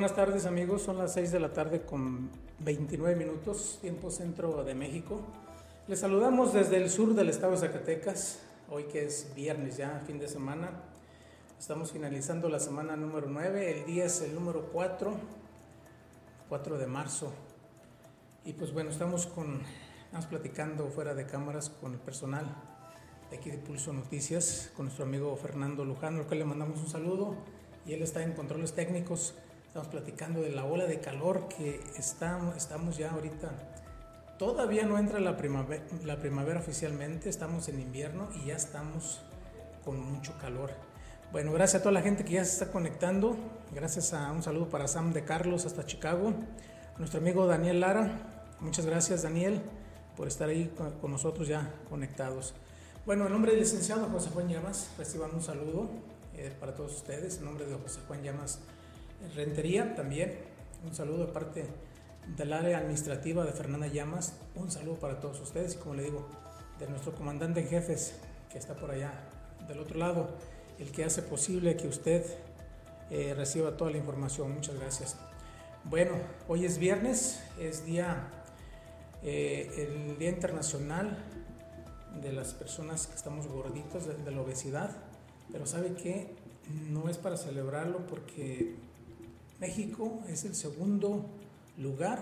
Buenas tardes amigos, son las 6 de la tarde con 29 minutos, tiempo centro de México. Les saludamos desde el sur del estado de Zacatecas, hoy que es viernes ya, fin de semana. Estamos finalizando la semana número 9, el día es el número 4, 4 de marzo. Y pues bueno, estamos con, estamos platicando fuera de cámaras con el personal de aquí de Pulso Noticias, con nuestro amigo Fernando Lujano, al cual le mandamos un saludo y él está en controles técnicos. Estamos platicando de la ola de calor que estamos, estamos ya ahorita. Todavía no entra la primavera, la primavera oficialmente, estamos en invierno y ya estamos con mucho calor. Bueno, gracias a toda la gente que ya se está conectando. Gracias a un saludo para Sam de Carlos hasta Chicago. Nuestro amigo Daniel Lara. Muchas gracias Daniel por estar ahí con nosotros ya conectados. Bueno, en nombre del licenciado José Juan Llamas, reciban un saludo eh, para todos ustedes. En nombre de José Juan Llamas Rentería también. Un saludo de parte del área administrativa de Fernanda Llamas. Un saludo para todos ustedes y como le digo, de nuestro comandante en jefes que está por allá del otro lado el que hace posible que usted eh, reciba toda la información. Muchas gracias. Bueno, hoy es viernes, es día, eh, el Día Internacional de las personas que estamos gorditos de, de la obesidad, pero sabe que no es para celebrarlo porque México es el segundo lugar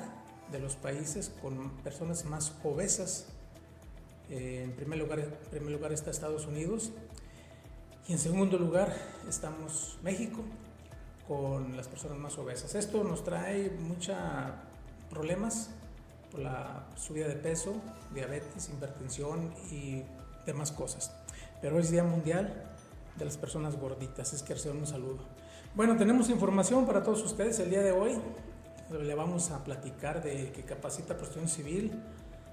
de los países con personas más obesas. Eh, en, primer lugar, está Estados Unidos y en segundo lugar estamos México con las personas más obesas. Esto nos trae muchos problemas por la subida de peso, diabetes, hipertensión y demás cosas. Pero hoy es Día Mundial de las Personas Gorditas, es que reciban un saludo. Bueno, tenemos información para todos ustedes el día de hoy. Le vamos a platicar de que capacita protección civil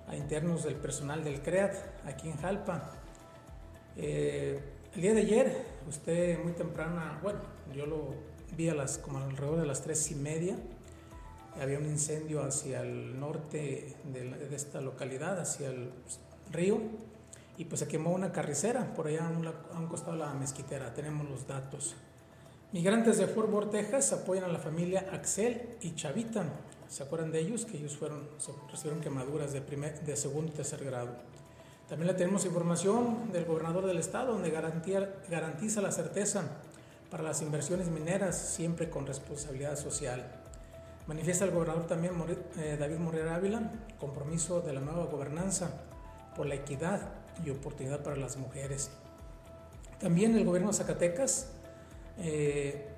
a internos del personal del CREAT aquí en Jalpa. Eh, el día de ayer, usted muy temprana, bueno, yo lo vi a las, como alrededor de las tres y media, había un incendio hacia el norte de, esta localidad, hacia el río, y pues se quemó una carricera por allá a a un costado de la mezquitera, tenemos los datos. Migrantes de Fort Worth, Texas, apoyan a la familia Axel y Chavita. ¿Se acuerdan de ellos? Que ellos fueron, recibieron quemaduras de, primer, de segundo y tercer grado. También le tenemos información del gobernador del estado, donde garantiza la certeza para las inversiones mineras, siempre con responsabilidad social. Manifiesta el gobernador también eh, David Morera Ávila compromiso de la nueva gobernanza por la equidad y oportunidad para las mujeres. También el gobierno de Zacatecas eh,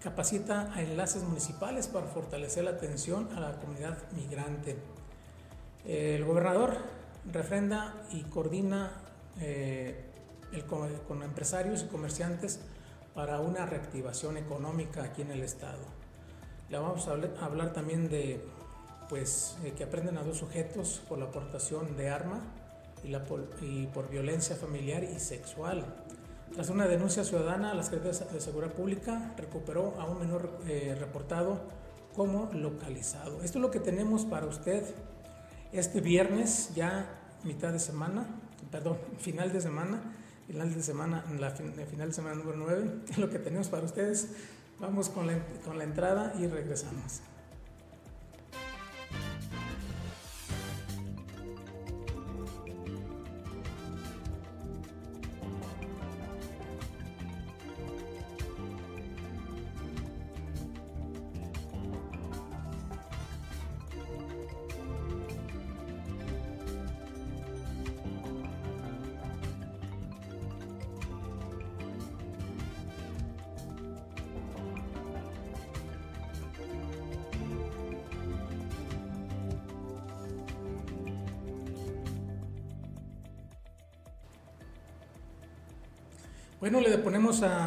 capacita a enlaces municipales para fortalecer la atención a la comunidad migrante. el gobernador refrenda y coordina eh, con, empresarios y comerciantes para una reactivación económica aquí en el estado. Le vamos a hablar, también de pues, eh, que aprenden a dos sujetos por la aportación de arma y, la y por violencia familiar y sexual. Tras una denuncia ciudadana, la Secretaría de Seguridad Pública recuperó a un menor eh, reportado como localizado. Esto es lo que tenemos para usted este viernes, ya mitad de semana, perdón, final de semana, final de semana, la final de semana número 9, es lo que tenemos para ustedes. Vamos con la entrada y regresamos.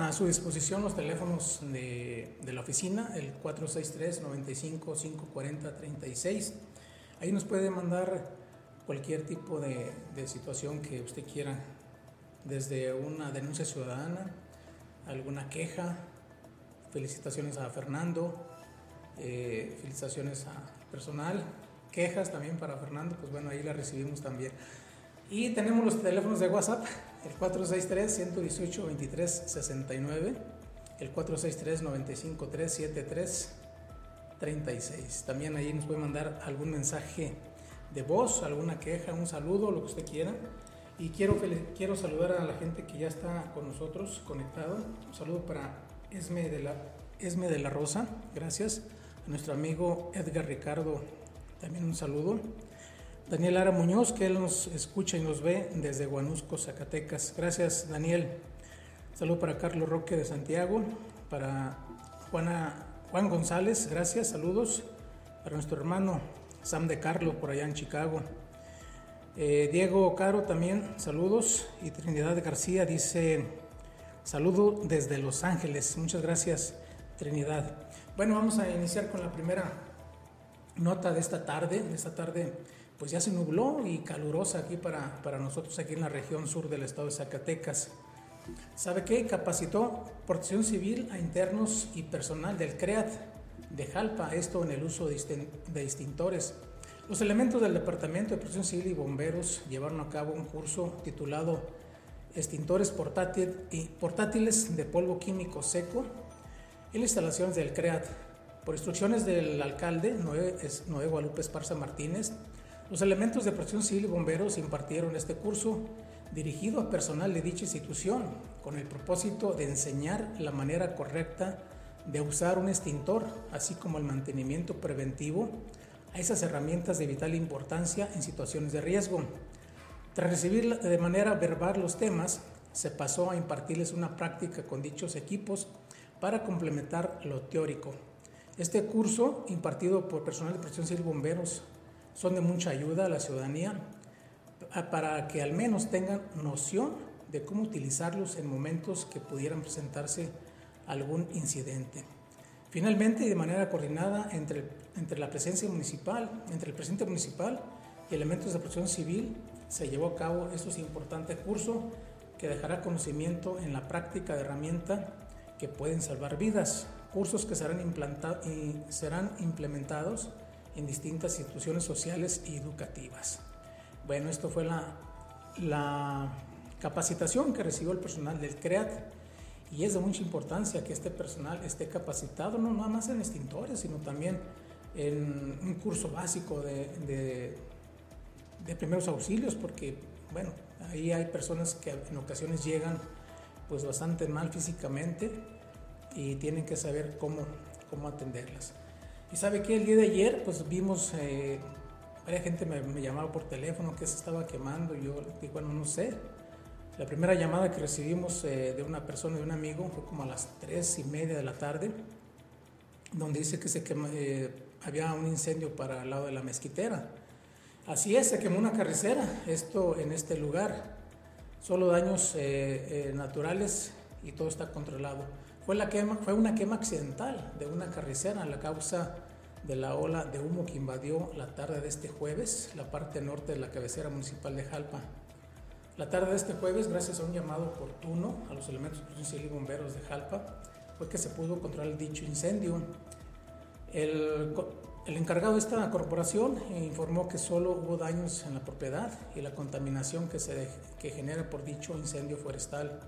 A su disposición los teléfonos de, la oficina, el 463-95-540-36. Ahí nos puede mandar cualquier tipo de, situación que usted quiera, desde una denuncia ciudadana, alguna queja, felicitaciones a Fernando, eh, felicitaciones a personal, quejas también para Fernando, pues bueno, ahí la recibimos también. Y tenemos los teléfonos de WhatsApp, el 463-118-2369, el 463-953-73 36. También ahí nos puede mandar algún mensaje de voz, alguna queja, un saludo, lo que usted quiera. Y quiero, quiero saludar a la gente que ya está con nosotros conectado. Un saludo para Esme de la, Esme de la Rosa, gracias. A nuestro amigo Edgar Ricardo, también un saludo. Daniel Ara Muñoz, que él nos escucha y nos ve desde Guanusco, Zacatecas. Gracias, Daniel. Saludo para Carlos Roque de Santiago, para Juan González, gracias, saludos. Para nuestro hermano Sam de Carlos, por allá en Chicago. Eh, Diego Caro también, saludos. Y Trinidad García dice, saludo desde Los Ángeles. Muchas gracias, Trinidad. Bueno, vamos a iniciar con la primera nota de esta tarde. De esta tarde pues ya se nubló y calurosa aquí para, para nosotros aquí en la región sur del estado de Zacatecas. ¿Sabe qué? Capacitó protección civil a internos y personal del CREAT de Jalpa, esto en el uso de extintores. Los elementos del Departamento de Protección Civil y Bomberos llevaron a cabo un curso titulado Extintores portátiles de polvo químico seco en las instalaciones del CREAT. Por instrucciones del alcalde Noé, Noé Guadalupe Esparza Martínez, los elementos de protección civil y bomberos impartieron este curso dirigido a personal de dicha institución con el propósito de enseñar la manera correcta de usar un extintor, así como el mantenimiento preventivo a esas herramientas de vital importancia en situaciones de riesgo. Tras recibir de manera verbal los temas, se pasó a impartirles una práctica con dichos equipos para complementar lo teórico. Este curso, impartido por personal de protección civil y bomberos, son de mucha ayuda a la ciudadanía para que al menos tengan noción de cómo utilizarlos en momentos que pudieran presentarse algún incidente. Finalmente, de manera coordinada entre, entre la presencia municipal, entre el presidente municipal y elementos de protección civil, se llevó a cabo este importante curso que dejará conocimiento en la práctica de herramientas que pueden salvar vidas, cursos que serán, y serán implementados en distintas instituciones sociales y educativas. Bueno, esto fue la, la capacitación que recibió el personal del CREAT y es de mucha importancia que este personal esté capacitado no nada más en extintores, sino también en un curso básico de, de, primeros auxilios, porque bueno, ahí hay personas que en ocasiones llegan pues bastante mal físicamente y tienen que saber cómo, cómo atenderlas. Y sabe que el día de ayer, pues vimos, eh, varias gente me, llamaba por teléfono que se estaba quemando. Yo dije, bueno, no sé. La primera llamada que recibimos eh, de una persona, de un amigo, fue como a las tres y media de la tarde, donde dice que se eh, había un incendio para el lado de la mezquitera. Así es, se quemó una carretera, esto en este lugar. Solo daños naturales y todo está controlado. Fue, una quema accidental de una carnicera la causa de la ola de humo que invadió la tarde de este jueves la parte norte de la cabecera municipal de Jalpa. La tarde de este jueves, gracias a un llamado oportuno a los elementos de y bomberos de Jalpa, fue que se pudo controlar dicho incendio. El, el encargado de esta corporación informó que solo hubo daños en la propiedad y la contaminación que se que genera por dicho incendio forestal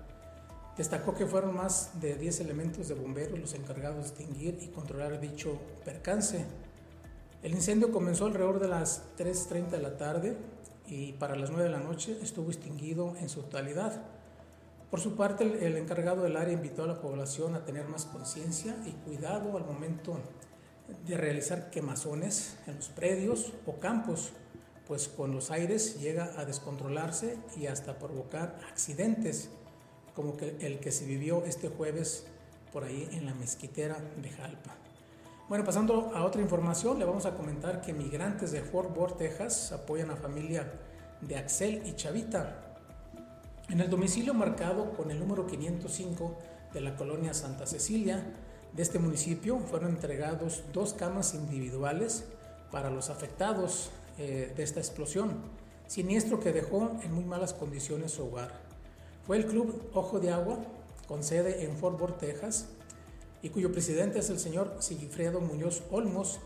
Destacó que fueron más de 10 elementos de bomberos los encargados de extinguir y controlar dicho percance. El incendio comenzó alrededor de las 3.30 de la tarde y para las 9 de la noche estuvo extinguido en su totalidad. Por su parte, el encargado del área invitó a la población a tener más conciencia y cuidado al momento de realizar quemazones en los predios o campos, pues con los aires llega a descontrolarse y hasta provocar accidentes como que el que se vivió este jueves por ahí en la mezquitera de Jalpa. Bueno, pasando a otra información, le vamos a comentar que migrantes de Fort Worth, Texas, apoyan a familia de Axel y Chavita. En el domicilio marcado con el número 505 de la colonia Santa Cecilia de este municipio fueron entregados dos camas individuales para los afectados eh, de esta explosión, siniestro que dejó en muy malas condiciones su hogar. Fue el club Ojo de Agua, con sede en Fort Worth, Texas, y cuyo presidente es el señor Sigifredo Muñoz Olmos.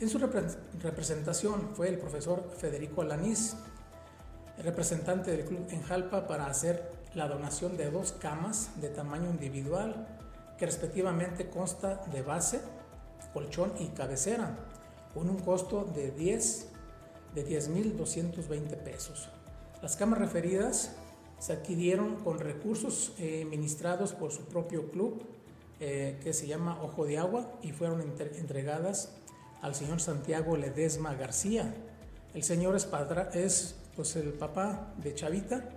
En su representación fue el profesor Federico Alanís, representante del club en Jalpa, para hacer la donación de dos camas de tamaño individual, que respectivamente consta de base, colchón y cabecera, con un costo de 10 de 10.220 pesos. Las camas referidas se adquirieron con recursos eh, ministrados por su propio club, eh, que se llama Ojo de Agua, y fueron entregadas al señor Santiago Ledesma García. El señor es, es pues, el papá de Chavita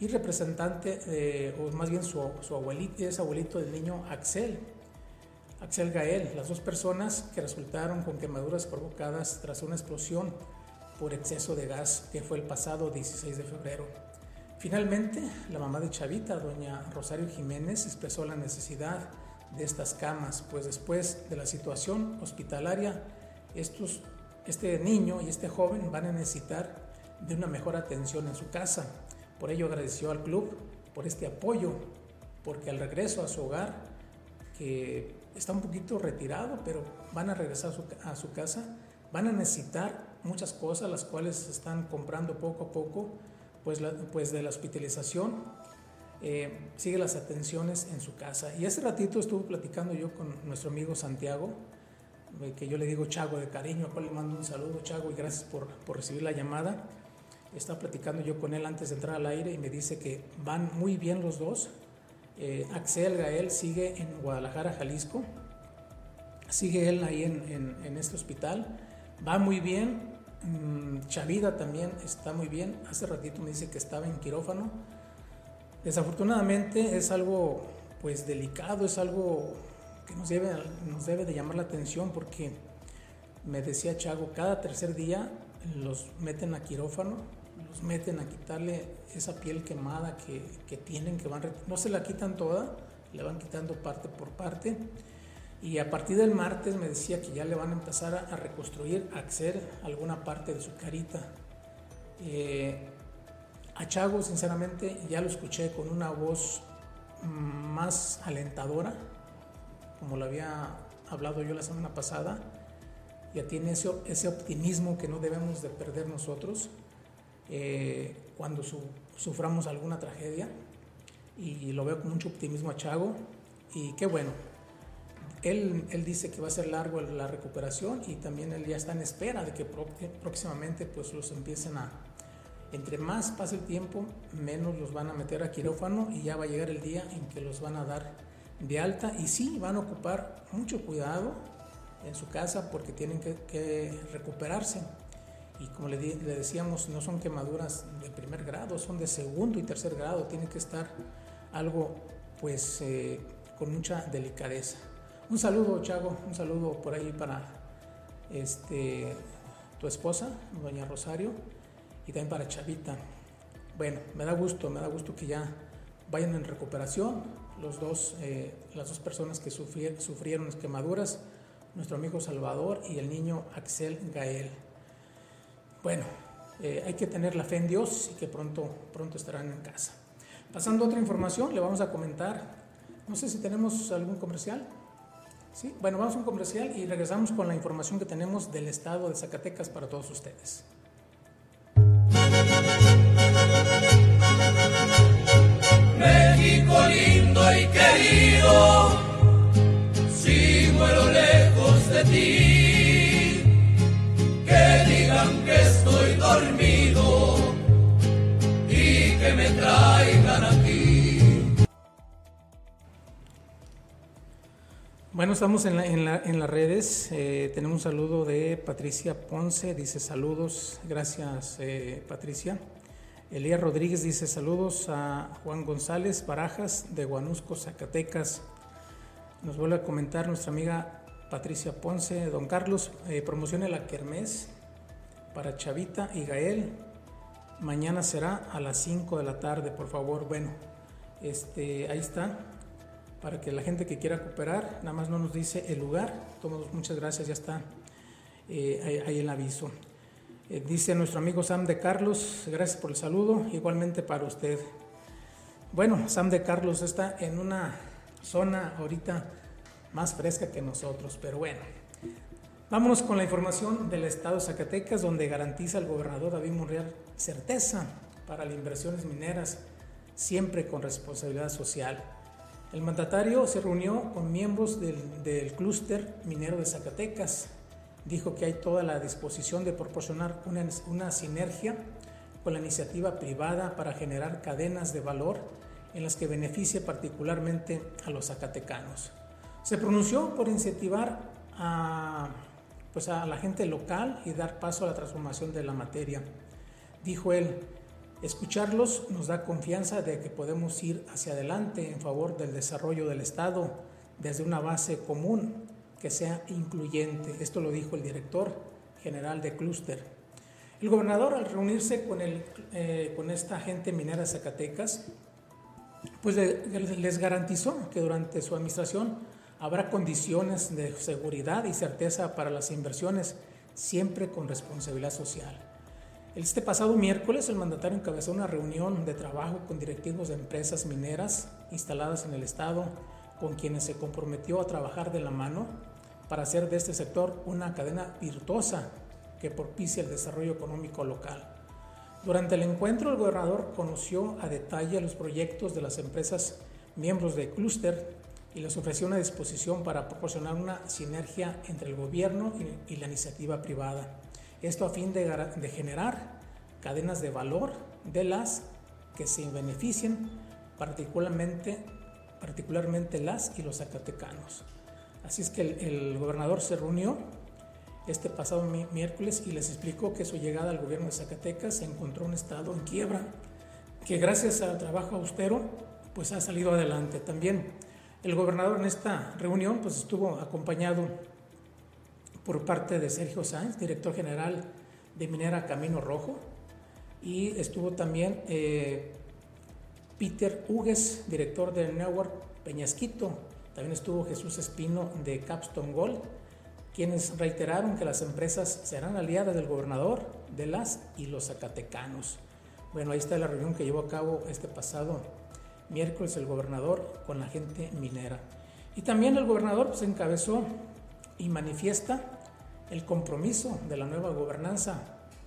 y representante, o más bien su, su abuelito, es abuelito del niño Axel, Axel Gael, las dos personas que resultaron con quemaduras provocadas tras una explosión por exceso de gas que fue el pasado 16 de febrero. Finalmente, la mamá de Chavita, doña Rosario Jiménez, expresó la necesidad de estas camas, pues después de la situación hospitalaria, este niño y este joven van a necesitar de una mejor atención en su casa. Por ello agradeció al club por este apoyo, porque al regreso a su hogar, que está un poquito retirado, pero van a regresar a su, a su casa, van a necesitar muchas cosas, las cuales se están comprando poco a poco, pues, pues de la hospitalización, eh, sigue las atenciones en su casa. Y hace ratito estuve platicando yo con nuestro amigo Santiago, eh, que yo le digo Chago de cariño, a cual le mando un saludo, Chago, y gracias por, por recibir la llamada. Estaba platicando yo con él antes de entrar al aire y me dice que van muy bien los dos. Eh, Axel Gael sigue en Guadalajara, Jalisco. Sigue él ahí en, en, en este hospital. Va muy bien. Mm, Chavida también está muy bien. Hace ratito me dice que estaba en quirófano. Desafortunadamente es algo pues delicado, es algo que nos debe, de llamar la atención porque me decía Chago, cada tercer día los meten a quirófano, los meten a quitarle esa piel quemada que, que tienen, que van, no se la quitan toda, le van quitando parte por parte y a partir del martes me decía que ya le van a empezar a, reconstruir, a hacer alguna parte de su carita. Eh, a Chago, sinceramente, ya lo escuché con una voz más alentadora, como lo había hablado yo la semana pasada. Ya tiene ese, optimismo que no debemos de perder nosotros eh, cuando suframos alguna tragedia. Y lo veo con mucho optimismo a Chago. Y qué bueno, él, dice que va a ser largo la recuperación y también él ya está en espera de que próximamente pues los empiecen a... Entre más pase el tiempo, menos los van a meter a quirófano y ya va a llegar el día en que los van a dar de alta y sí, van a ocupar mucho cuidado en su casa porque tienen que, recuperarse. Y como le, decíamos, no son quemaduras de primer grado, son de segundo y tercer grado. Tiene que estar algo pues eh, con mucha delicadeza. Un saludo, Chago, un saludo por ahí para este, tu esposa, doña Rosario, y también para Chavita. Bueno, me da gusto, me da gusto que ya vayan en recuperación los dos, eh, las dos personas que sufrieron, quemaduras, nuestro amigo Salvador y el niño Axel Gael. Bueno, eh, hay que tener la fe en Dios y que pronto, pronto estarán en casa. Pasando a otra información, le vamos a comentar, no sé si tenemos algún comercial. ¿Sí? Bueno, vamos a un comercial y regresamos con la información que tenemos del estado de Zacatecas para todos ustedes. México lindo y querido, Bueno, estamos en, las redes. Eh, tenemos un saludo de Patricia Ponce, dice saludos, gracias eh, Patricia. Elías Rodríguez dice saludos a Juan González Barajas de Guanusco, Zacatecas. Nos vuelve a comentar nuestra amiga Patricia Ponce, don Carlos, eh, promocione la Kermés para Chavita y Gael. Mañana será a las 5 de la tarde, por favor. Bueno, este, ahí está para que la gente que quiera cooperar, nada más no nos dice el lugar. Todos, muchas gracias, ya está eh, ahí, el aviso. Eh, dice nuestro amigo Sam de Carlos, gracias por el saludo, igualmente para usted. Bueno, Sam de Carlos está en una zona ahorita más fresca que nosotros, pero bueno. Vámonos con la información del Estado de Zacatecas, donde garantiza el gobernador David Monreal certeza para las inversiones mineras, siempre con responsabilidad social. El mandatario se reunió con miembros del, clúster minero de Zacatecas. Dijo que hay toda la disposición de proporcionar una, una sinergia con la iniciativa privada para generar cadenas de valor en las que beneficie particularmente a los zacatecanos. Se pronunció por incentivar a, pues a la gente local y dar paso a la transformación de la materia. Dijo él, escucharlos nos da confianza de que podemos ir hacia adelante en favor del desarrollo del Estado desde una base común que sea incluyente. Esto lo dijo el director general de Clúster. El gobernador al reunirse con, el, eh, con esta gente minera de Zacatecas, pues les garantizó que durante su administración habrá condiciones de seguridad y certeza para las inversiones, siempre con responsabilidad social. Este pasado miércoles el mandatario encabezó una reunión de trabajo con directivos de empresas mineras instaladas en el estado, con quienes se comprometió a trabajar de la mano para hacer de este sector una cadena virtuosa que propicie el desarrollo económico local. Durante el encuentro, el gobernador conoció a detalle los proyectos de las empresas miembros de Cluster y les ofreció una disposición para proporcionar una sinergia entre el gobierno y, la iniciativa privada. Esto a fin de, de generar cadenas de valor de las que se beneficien particularmente, particularmente las y los zacatecanos. Así es que el, el gobernador se reunió este pasado miércoles y les explicó que su llegada al gobierno de Zacatecas se encontró un estado en quiebra, que gracias al trabajo austero pues ha salido adelante. También el gobernador en esta reunión pues estuvo acompañado por parte de Sergio Sáenz, director general de Minera Camino Rojo, y estuvo también eh, Peter Hugues, director de Network Peñasquito, también estuvo Jesús Espino de Capstone Gold, quienes reiteraron que las empresas serán aliadas del gobernador, de las y los zacatecanos. Bueno, ahí está la reunión que llevó a cabo este pasado miércoles el gobernador con la gente minera. Y también el gobernador pues, encabezó y manifiesta el compromiso de la nueva gobernanza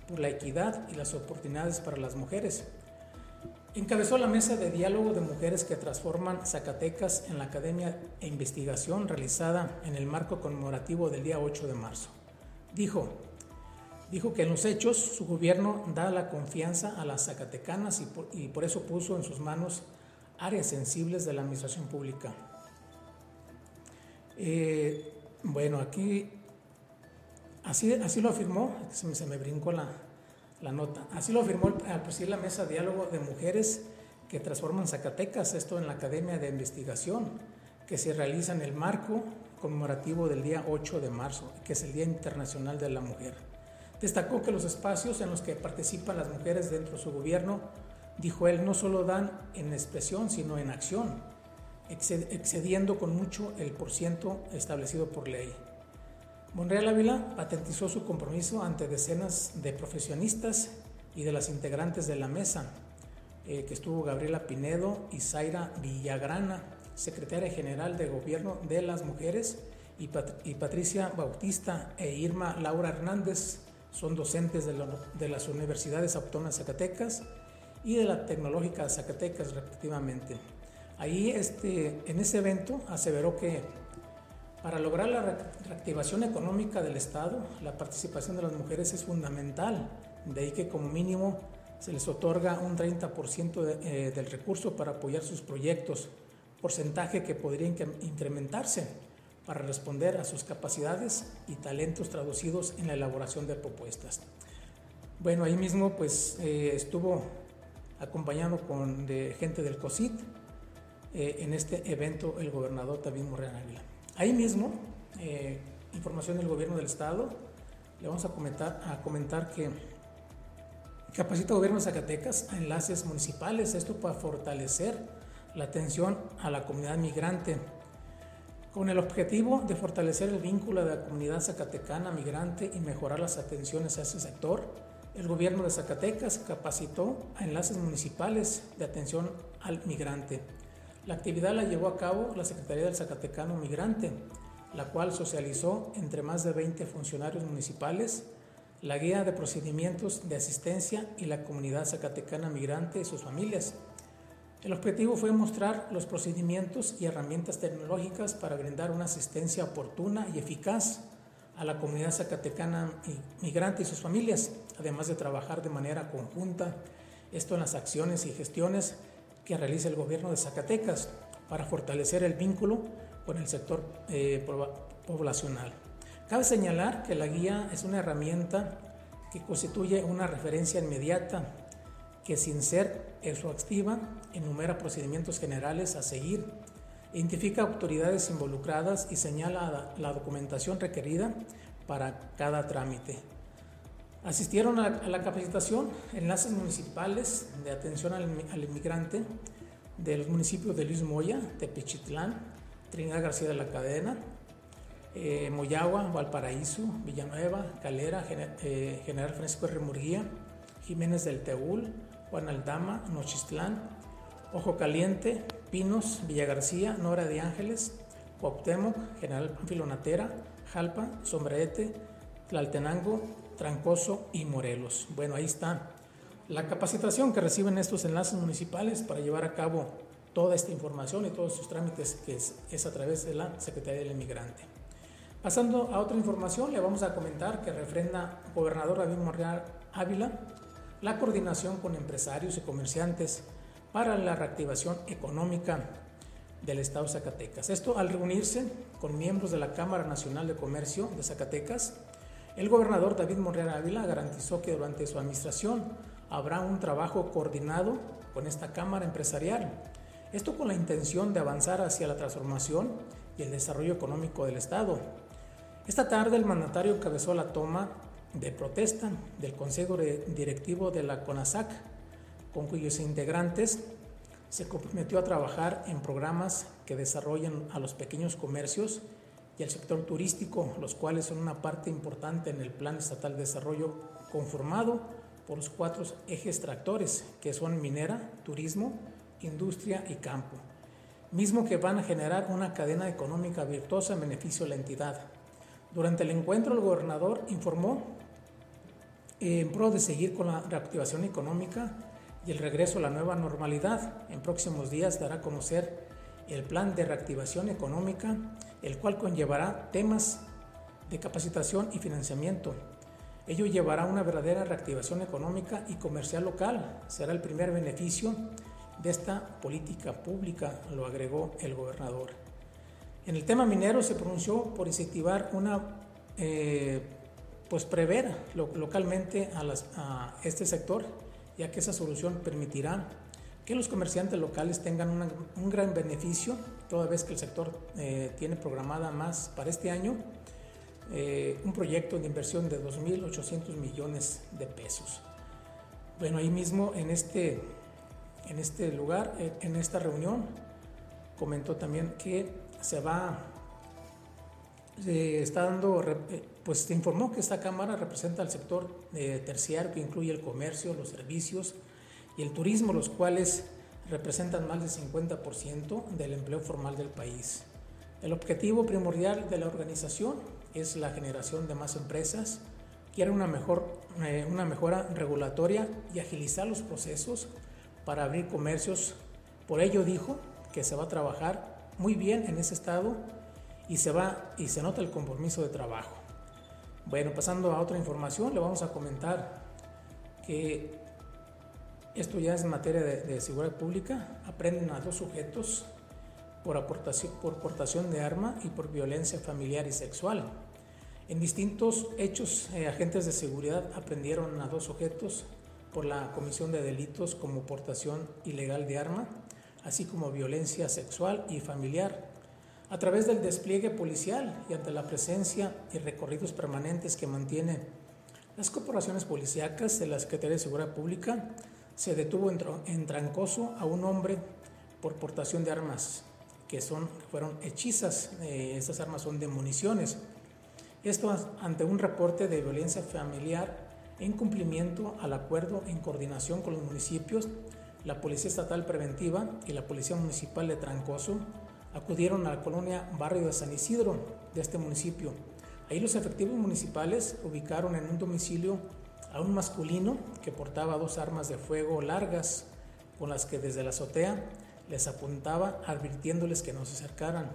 por la equidad y las oportunidades para las mujeres Encabezó la mesa de diálogo de mujeres que transforman Zacatecas en la Academia e Investigación realizada en el marco conmemorativo del día 8 de marzo. Dijo, dijo que en los hechos su gobierno da la confianza a las zacatecanas y por, eso puso en sus manos áreas sensibles de la administración pública. Eh, bueno, aquí así, así lo afirmó, se me, se brincó la, la nota. Así lo afirmó al presidir la mesa diálogo de mujeres que transforman Zacatecas, esto en la Academia de Investigación, que se realiza en el marco conmemorativo del día 8 de marzo, que es el Día Internacional de la Mujer. Destacó que los espacios en los que participan las mujeres dentro de su gobierno, dijo él, no solo dan en expresión, sino en acción, excediendo con mucho el porciento establecido por ley. Monreal Ávila patentizó su compromiso ante decenas de profesionistas y de las integrantes de la mesa, eh, que estuvo Gabriela Pinedo y Zaira Villagrana, secretaria general de Gobierno de las Mujeres, y, Patricia Bautista e Irma Laura Hernández, son docentes de, de las universidades autónomas Zacatecas y de la Tecnológica Zacatecas, respectivamente. Ahí, este, en ese evento, aseveró que para lograr la reactivación económica del Estado, la participación de las mujeres es fundamental, de ahí que como mínimo se les otorga un 30% eh, del recurso para apoyar sus proyectos, porcentaje que podría incrementarse para responder a sus capacidades y talentos traducidos en la elaboración de propuestas. Bueno, ahí mismo pues eh, estuvo acompañado con de gente del COSIT eh, en este evento el gobernador Morena Ávila. Ahí mismo, eh, información del gobierno del estado, le vamos a comentar, a comentar que capacita el gobierno de Zacatecas a enlaces municipales, esto para fortalecer la atención a la comunidad migrante, con el objetivo de fortalecer el vínculo de la comunidad zacatecana migrante y mejorar las atenciones a ese sector. El gobierno de Zacatecas capacitó a enlaces municipales de atención al migrante. La actividad la llevó a cabo la Secretaría del Zacatecano Migrante, la cual socializó entre más de 20 funcionarios municipales la guía de procedimientos de asistencia y la comunidad zacatecana migrante y sus familias. El objetivo fue mostrar los procedimientos y herramientas tecnológicas para brindar una asistencia oportuna y eficaz a la comunidad zacatecana migrante y sus familias, además de trabajar de manera conjunta esto en las acciones y gestiones que realiza el gobierno de Zacatecas para fortalecer el vínculo con el sector eh, poblacional. Cabe señalar que la guía es una herramienta que constituye una referencia inmediata que sin ser exhaustiva enumera procedimientos generales a seguir, identifica autoridades involucradas y señala la documentación requerida para cada trámite. Asistieron a, la capacitación enlaces municipales de atención al, inmigrante de los municipios de Luis Moya, Tepechitlán, Trinidad García de la Cadena, eh, Moyagua, Valparaíso, Villanueva, Calera, eh, General Francisco R. Murguía, Jiménez del Teúl, Juan Aldama, Nochistlán, Ojo Caliente, Pinos, Villa García, Nora de Ángeles, Cuauhtémoc, General Filonatera, Jalpa, Sombrerete, Tlaltenango, Trancoso y Morelos. Bueno, ahí está la capacitación que reciben estos enlaces municipales para llevar a cabo toda esta información y todos sus trámites que es, a través de la Secretaría del Inmigrante. Pasando a otra información, le vamos a comentar que refrenda gobernador David Morreal Ávila la coordinación con empresarios y comerciantes para la reactivación económica del Estado de Zacatecas. Esto al reunirse con miembros de la Cámara Nacional de Comercio de Zacatecas el gobernador David Monreal Ávila garantizó que durante su administración habrá un trabajo coordinado con esta Cámara Empresarial. Esto con la intención de avanzar hacia la transformación y el desarrollo económico del Estado. Esta tarde el mandatario encabezó la toma de protesta del Consejo Directivo de la CONASAC, con cuyos integrantes se comprometió a trabajar en programas que desarrollen a los pequeños comercios y el sector turístico, los cuales son una parte importante en el Plan Estatal de Desarrollo conformado por los cuatro ejes tractores, que son minera, turismo, industria y campo, mismo que van a generar una cadena económica virtuosa en beneficio de la entidad. Durante el encuentro, el gobernador informó eh, en pro de seguir con la reactivación económica y el regreso a la nueva normalidad. En próximos días dará a conocer el plan de reactivación económica el cual conllevará temas de capacitación y financiamiento. Ello llevará a una verdadera reactivación económica y comercial local. Será el primer beneficio de esta política pública, lo agregó el gobernador. En el tema minero se pronunció por incentivar una, eh, pues prever localmente a, a este sector, ya que esa solución permitirá que los comerciantes locales tengan un gran beneficio, toda vez que el sector eh, tiene programada más para este año eh, un proyecto de inversión de 2.800 millones de pesos. Bueno, ahí mismo en este, en este lugar, eh, en esta reunión, comentó también que se va, se está dando, pues se informó que esta Cámara representa al sector terciario que incluye el comercio, los servicios, y el turismo, los cuales representan más del 50% del empleo formal del país. El objetivo primordial de la organización es la generación de más empresas, quiere una, mejor, eh, una mejora regulatoria y agilizar los procesos para abrir comercios. Por ello dijo que se va a trabajar muy bien en ese estado y se va y se nota el compromiso de trabajo. Bueno, pasando a otra información, le vamos a comentar que esto ya es materia de, seguridad pública. Aprenden a dos sujetos por, aportación, por portación de arma y por violencia familiar y sexual. En distintos hechos, eh, agentes de seguridad aprendieron a dos sujetos por la comisión de delitos como portación ilegal de arma, así como violencia sexual y familiar. A través del despliegue policial y ante la presencia y recorridos permanentes que mantienen las corporaciones policíacas de la Secretaría de Seguridad Pública, se detuvo en, Trancoso a un hombre por portación de armas que son, fueron hechizas. Eh, estas armas son de municiones. Esto ante un reporte de violencia familiar en cumplimiento al acuerdo en coordinación con los municipios, la Policía Estatal Preventiva y la Policía Municipal de Trancoso acudieron a la colonia Barrio de San Isidro de este municipio. Ahí los efectivos municipales ubicaron en un domicilio a un masculino que portaba dos armas de fuego largas con las que desde la azotea les apuntaba advirtiéndoles que no se acercaran.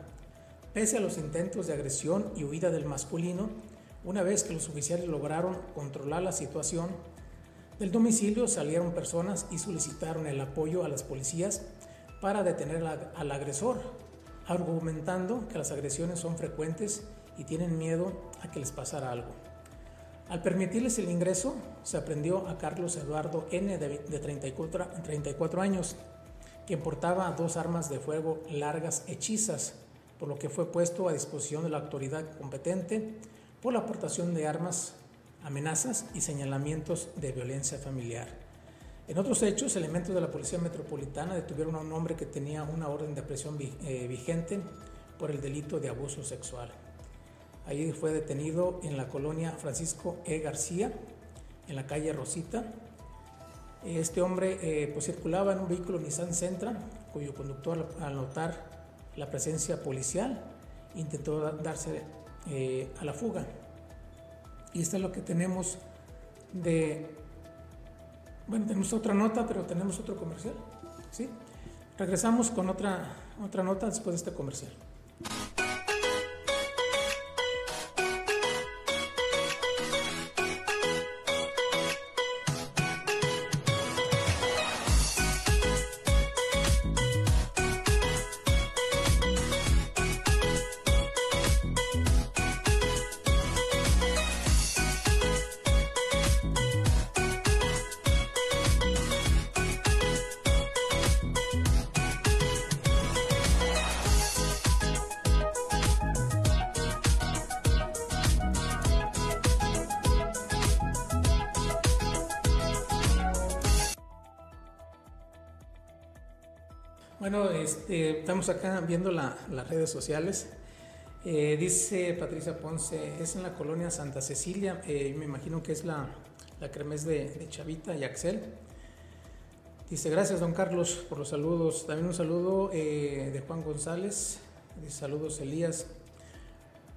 Pese a los intentos de agresión y huida del masculino, una vez que los oficiales lograron controlar la situación, del domicilio salieron personas y solicitaron el apoyo a las policías para detener al agresor, argumentando que las agresiones son frecuentes y tienen miedo a que les pasara algo. Al permitirles el ingreso, se aprendió a Carlos Eduardo N. de, 34, 34 años, quien portaba dos armas de fuego largas hechizas, por lo que fue puesto a disposición de la autoridad competente por la aportación de armas, amenazas y señalamientos de violencia familiar. En otros hechos, elementos de la Policía Metropolitana detuvieron a un hombre que tenía una orden de presión eh, vigente por el delito de abuso sexual. Ahí fue detenido en la colonia Francisco E. García, en la calle Rosita. Este hombre eh, pues, circulaba en un vehículo Nissan Sentra, cuyo conductor al notar la presencia policial intentó darse eh, a la fuga. Y esto es lo que tenemos de... Bueno, tenemos otra nota, pero tenemos otro comercial. ¿sí? Regresamos con otra, otra nota después de este comercial. Bueno, este, estamos acá viendo las redes sociales. Eh, dice Patricia Ponce, es en la colonia Santa Cecilia, eh, me imagino que es la, la cremes de, Chavita y Axel. Dice, gracias don Carlos por los saludos. También un saludo eh, de Juan González, dice saludos Elías.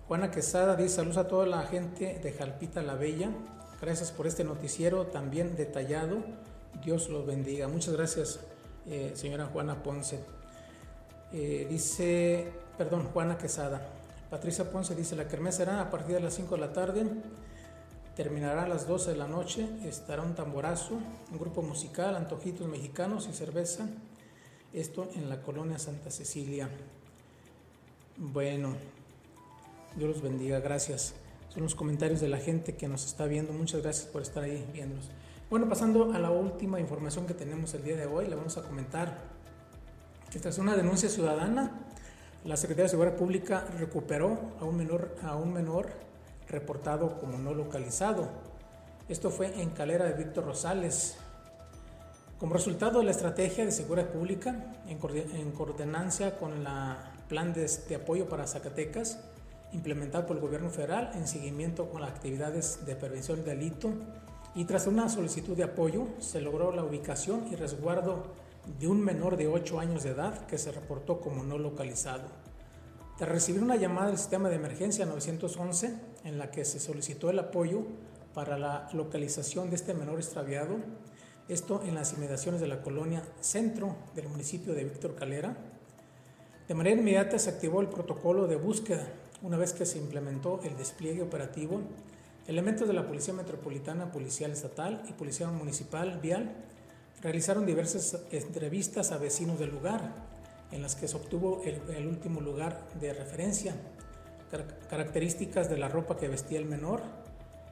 Juana Quesada dice saludos a toda la gente de Jalpita la Bella. Gracias por este noticiero también detallado. Dios los bendiga. Muchas gracias eh, señora Juana Ponce. Eh, dice, perdón, Juana Quesada. Patricia Ponce dice, la kermés será a partir de las 5 de la tarde, terminará a las 12 de la noche, estará un tamborazo, un grupo musical, antojitos mexicanos y cerveza. Esto en la colonia Santa Cecilia. Bueno, Dios los bendiga, gracias. Son los comentarios de la gente que nos está viendo. Muchas gracias por estar ahí viéndonos. Bueno, pasando a la última información que tenemos el día de hoy, le vamos a comentar que tras una denuncia ciudadana, la Secretaría de Seguridad Pública recuperó a un menor, a un menor reportado como no localizado. Esto fue en Calera de Víctor Rosales. Como resultado de la estrategia de seguridad pública, en, coordinancia con el plan de, de apoyo para Zacatecas, implementado por el gobierno federal en seguimiento con las actividades de prevención del delito, y tras una solicitud de apoyo se logró la ubicación y resguardo de un menor de 8 años de edad que se reportó como no localizado. Tras recibir una llamada del sistema de emergencia 911 en la que se solicitó el apoyo para la localización de este menor extraviado, esto en las inmediaciones de la colonia centro del municipio de Víctor Calera, de manera inmediata se activó el protocolo de búsqueda una vez que se implementó el despliegue operativo Elementos de la Policía Metropolitana, Policial Estatal y Policía Municipal Vial realizaron diversas entrevistas a vecinos del lugar, en las que se obtuvo el, último lugar de referencia, características de la ropa que vestía el menor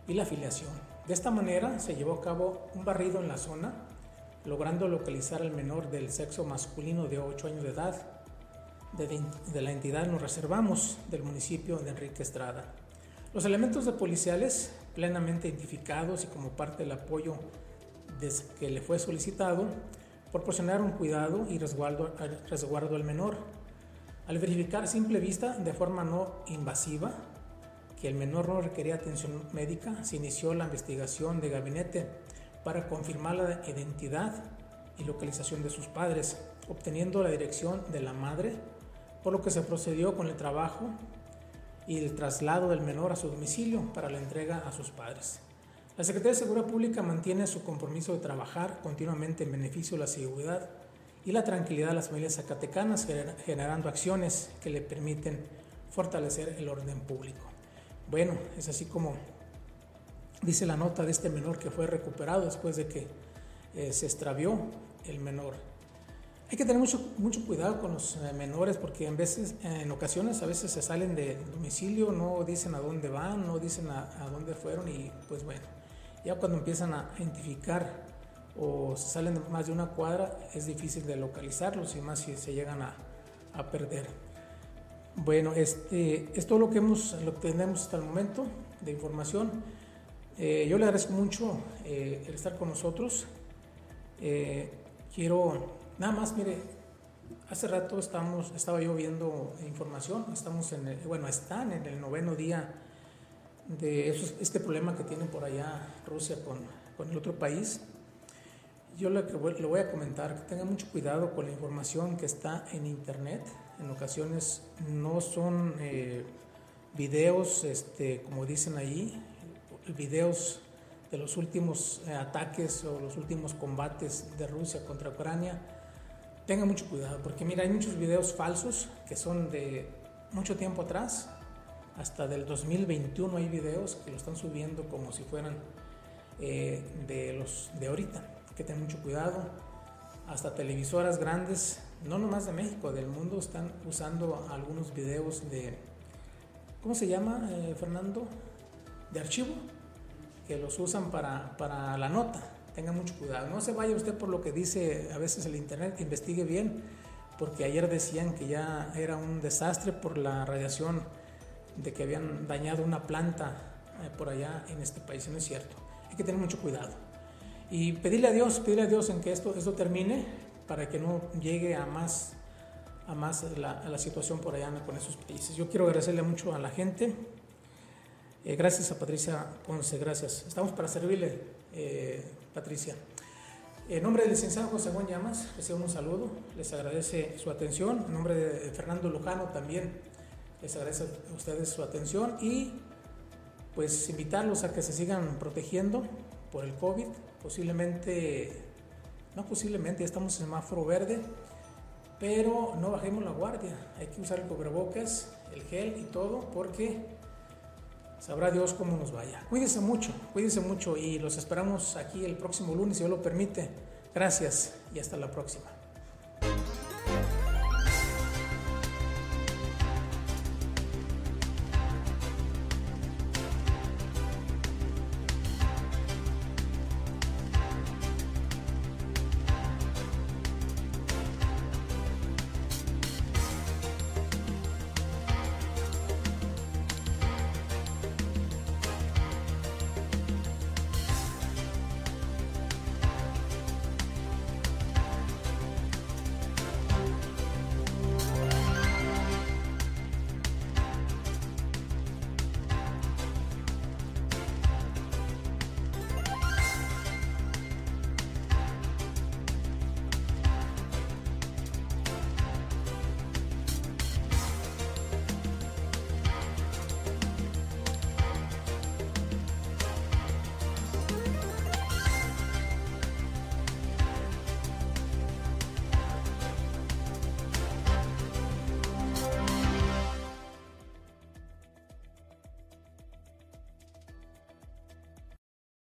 y la afiliación. De esta manera se llevó a cabo un barrido en la zona, logrando localizar al menor del sexo masculino de 8 años de edad. De, de la entidad nos reservamos del municipio de Enrique Estrada. Los elementos de policiales plenamente identificados y como parte del apoyo que le fue solicitado, proporcionaron cuidado y resguardo, al menor. Al verificar a simple vista, de forma no invasiva, que el menor no requería atención médica, se inició la investigación de gabinete para confirmar la identidad y localización de sus padres, obteniendo la dirección de la madre, por lo que se procedió con el trabajo y el traslado del menor a su domicilio para la entrega a sus padres. La Secretaría de Seguridad Pública mantiene su compromiso de trabajar continuamente en beneficio de la seguridad y la tranquilidad de las familias zacatecanas, generando acciones que le permiten fortalecer el orden público. Bueno, es así como dice la nota de este menor que fue recuperado después de que eh, se extravió el menor. Hay que tener mucho, mucho cuidado con los eh, menores porque en, veces, en ocasiones a veces se salen de domicilio, no dicen a dónde van, no dicen a, dónde fueron y pues bueno, ya cuando empiezan a identificar o salen más de una cuadra es difícil de localizarlos y más si se llegan a, a perder. Bueno, este, es todo lo que hemos, lo tenemos hasta el momento de información. Eh, yo le agradezco mucho eh, el estar con nosotros. quiero Nada más, mire, hace rato estamos, estaba yo viendo información, estamos en el, bueno, están en el noveno día de este problema que tienen por allá Rusia con, con el otro país. Yo lo que le voy a comentar, que tenga mucho cuidado con la información que está en internet. En ocasiones no son eh, videos, este, como dicen ahí, videos de los últimos eh, ataques o los últimos combates de Rusia contra Ucrania tenga mucho cuidado, porque mira, hay muchos videos falsos que son de mucho tiempo atrás, hasta del 2021 hay videos que lo están subiendo como si fueran eh, de los de ahorita. Hay que tener mucho cuidado. Hasta televisoras grandes, no nomás de México, del mundo, están usando algunos videos de, ¿cómo se llama, eh, Fernando? De archivo, que los usan para, para la nota tenga mucho cuidado. No se vaya usted por lo que dice a veces el Internet, investigue bien, porque ayer decían que ya era un desastre por la radiación de que habían dañado una planta eh, por allá en este país, no es cierto. Hay que tener mucho cuidado. Y pedirle a Dios, pedirle a Dios en que esto, esto termine para que no llegue a más, a más la, la situación por allá con esos países. Yo quiero agradecerle mucho a la gente. Eh, gracias a Patricia Ponce, gracias. Estamos para servirle. Eh, Patricia. En nombre del licenciado José Juan Llamas, recibo un saludo, les agradece su atención. En nombre de Fernando Lujano también les agradece a ustedes su atención y pues invitarlos a que se sigan protegiendo por el COVID. Posiblemente, no posiblemente, ya estamos en semáforo verde, pero no bajemos la guardia. Hay que usar el cubrebocas, el gel y todo porque Sabrá Dios cómo nos vaya. Cuídense mucho, cuídense mucho y los esperamos aquí el próximo lunes, si Dios lo permite. Gracias y hasta la próxima.